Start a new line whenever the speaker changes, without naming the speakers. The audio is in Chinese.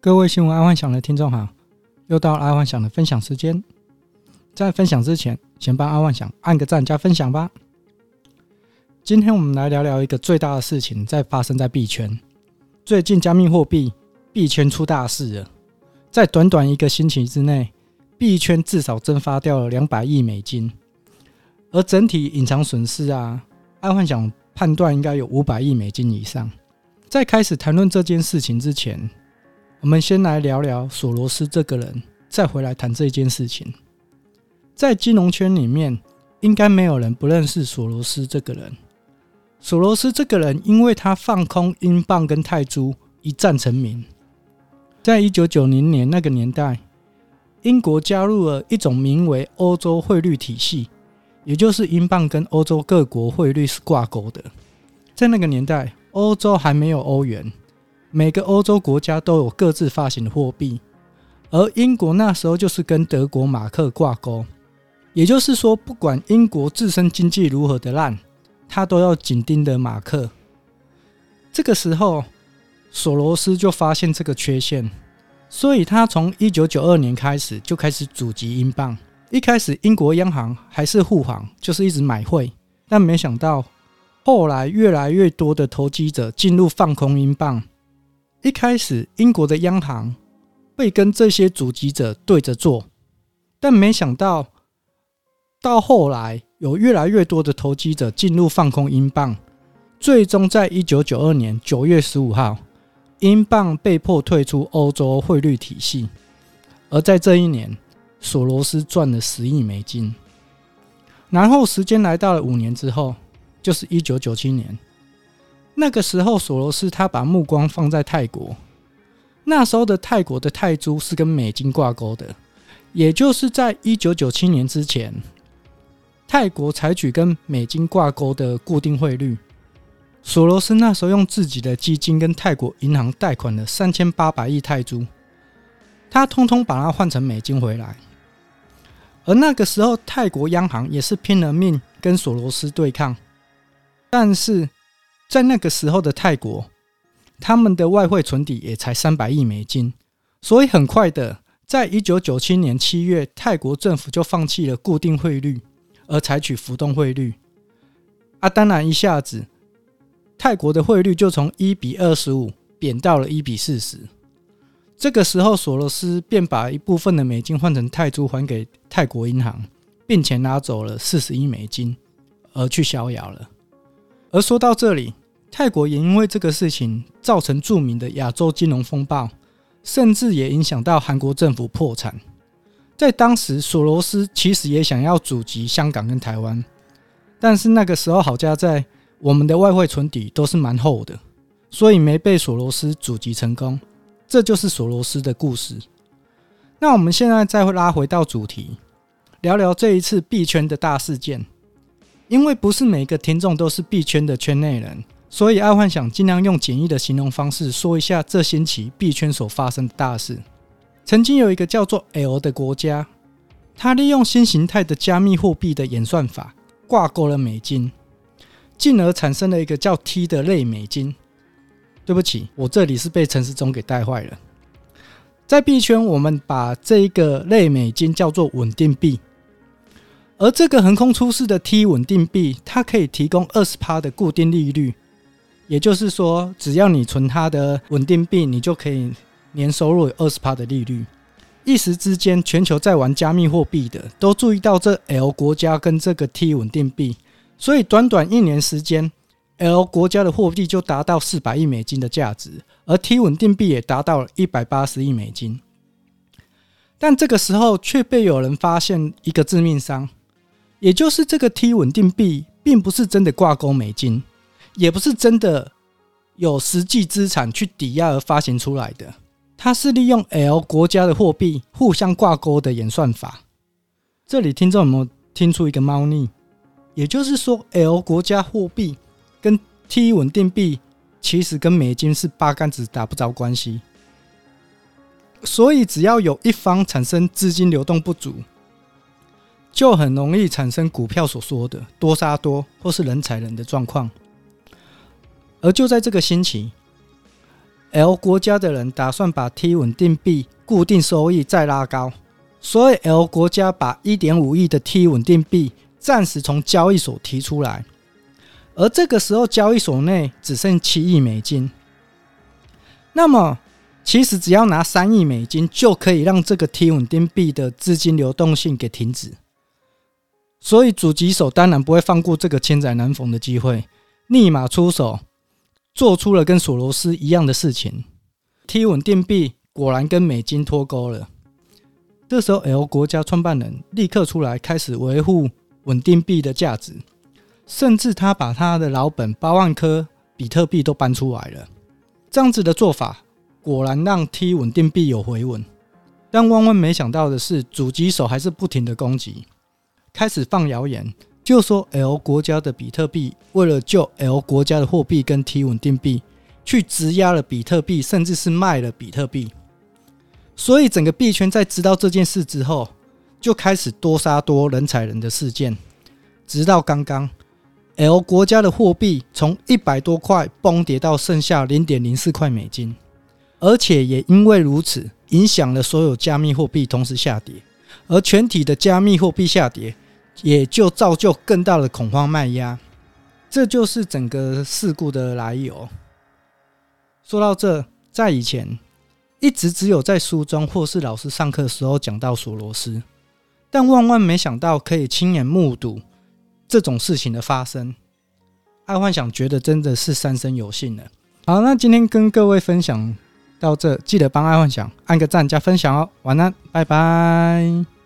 各位新闻爱幻想的听众好，又到了爱幻想的分享时间。在分享之前，先帮爱幻想按个赞加分享吧。今天我们来聊聊一个最大的事情，在发生在币圈。最近加密货币币圈出大事了，在短短一个星期之内，币圈至少蒸发掉了两百亿美金，而整体隐藏损失啊，爱幻想判断应该有五百亿美金以上。在开始谈论这件事情之前，我们先来聊聊索罗斯这个人，再回来谈这件事情。在金融圈里面，应该没有人不认识索罗斯这个人。索罗斯这个人，因为他放空英镑跟泰铢，一战成名。在一九九零年那个年代，英国加入了一种名为欧洲汇率体系，也就是英镑跟欧洲各国汇率是挂钩的。在那个年代，欧洲还没有欧元。每个欧洲国家都有各自发行的货币，而英国那时候就是跟德国马克挂钩，也就是说，不管英国自身经济如何的烂，他都要紧盯着马克。这个时候，索罗斯就发现这个缺陷，所以他从一九九二年开始就开始阻击英镑。一开始，英国央行还是护航，就是一直买汇，但没想到后来越来越多的投机者进入放空英镑。一开始，英国的央行会跟这些阻击者对着做，但没想到，到后来有越来越多的投机者进入放空英镑，最终在一九九二年九月十五号，英镑被迫退出欧洲汇率体系。而在这一年，索罗斯赚了十亿美金。然后时间来到了五年之后，就是一九九七年。那个时候，索罗斯他把目光放在泰国。那时候的泰国的泰铢是跟美金挂钩的，也就是在一九九七年之前，泰国采取跟美金挂钩的固定汇率。索罗斯那时候用自己的基金跟泰国银行贷款了三千八百亿泰铢，他通通把它换成美金回来。而那个时候，泰国央行也是拼了命跟索罗斯对抗，但是。在那个时候的泰国，他们的外汇存底也才三百亿美金，所以很快的，在一九九七年七月，泰国政府就放弃了固定汇率，而采取浮动汇率。啊，当然一下子，泰国的汇率就从一比二十五贬到了一比四十。这个时候，索罗斯便把一部分的美金换成泰铢还给泰国银行，并且拿走了四十亿美金，而去逍遥了。而说到这里，泰国也因为这个事情造成著名的亚洲金融风暴，甚至也影响到韩国政府破产。在当时，索罗斯其实也想要阻击香港跟台湾，但是那个时候好家在我们的外汇存底都是蛮厚的，所以没被索罗斯阻击成功。这就是索罗斯的故事。那我们现在再拉回到主题，聊聊这一次币圈的大事件。因为不是每个听众都是币圈的圈内人，所以爱幻想尽量用简易的形容方式说一下这星期币圈所发生的大事。曾经有一个叫做 L 的国家，它利用新形态的加密货币的演算法挂钩了美金，进而产生了一个叫 T 的类美金。对不起，我这里是被陈时中给带坏了。在币圈，我们把这一个类美金叫做稳定币。而这个横空出世的 T 稳定币，它可以提供二十趴的固定利率，也就是说，只要你存它的稳定币，你就可以年收入有二十趴的利率。一时之间，全球在玩加密货币的都注意到这 L 国家跟这个 T 稳定币，所以短短一年时间，L 国家的货币就达到四百亿美金的价值，而 T 稳定币也达到了一百八十亿美金。但这个时候，却被有人发现一个致命伤。也就是这个 T 稳定币，并不是真的挂钩美金，也不是真的有实际资产去抵押而发行出来的，它是利用 L 国家的货币互相挂钩的演算法。这里听众有没有听出一个猫腻？也就是说，L 国家货币跟 T 稳定币其实跟美金是八竿子打不着关系，所以只要有一方产生资金流动不足。就很容易产生股票所说的多杀多或是人踩人的状况，而就在这个星期 L 国家的人打算把 T 稳定币固定收益再拉高，所以 L 国家把一点五亿的 T 稳定币暂时从交易所提出来，而这个时候交易所内只剩七亿美金。那么，其实只要拿三亿美金就可以让这个 T 稳定币的资金流动性给停止。所以主机手当然不会放过这个千载难逢的机会，立马出手，做出了跟索罗斯一样的事情。T 稳定币果然跟美金脱钩了。这时候，L 国家创办人立刻出来开始维护稳定币的价值，甚至他把他的老本八万颗比特币都搬出来了。这样子的做法果然让 T 稳定币有回稳，但万万没想到的是，主机手还是不停的攻击。开始放谣言，就说 L 国家的比特币为了救 L 国家的货币跟 T 稳定币，去质押了比特币，甚至是卖了比特币。所以整个币圈在知道这件事之后，就开始多杀多人踩人的事件。直到刚刚，L 国家的货币从一百多块崩跌到剩下零点零四块美金，而且也因为如此，影响了所有加密货币同时下跌。而全体的加密货币下跌，也就造就更大的恐慌卖压，这就是整个事故的来由。说到这，在以前一直只有在书中或是老师上课时候讲到索罗斯，但万万没想到可以亲眼目睹这种事情的发生。爱幻想觉得真的是三生有幸了。好，那今天跟各位分享到这，记得帮爱幻想按个赞加分享哦。晚安，拜拜。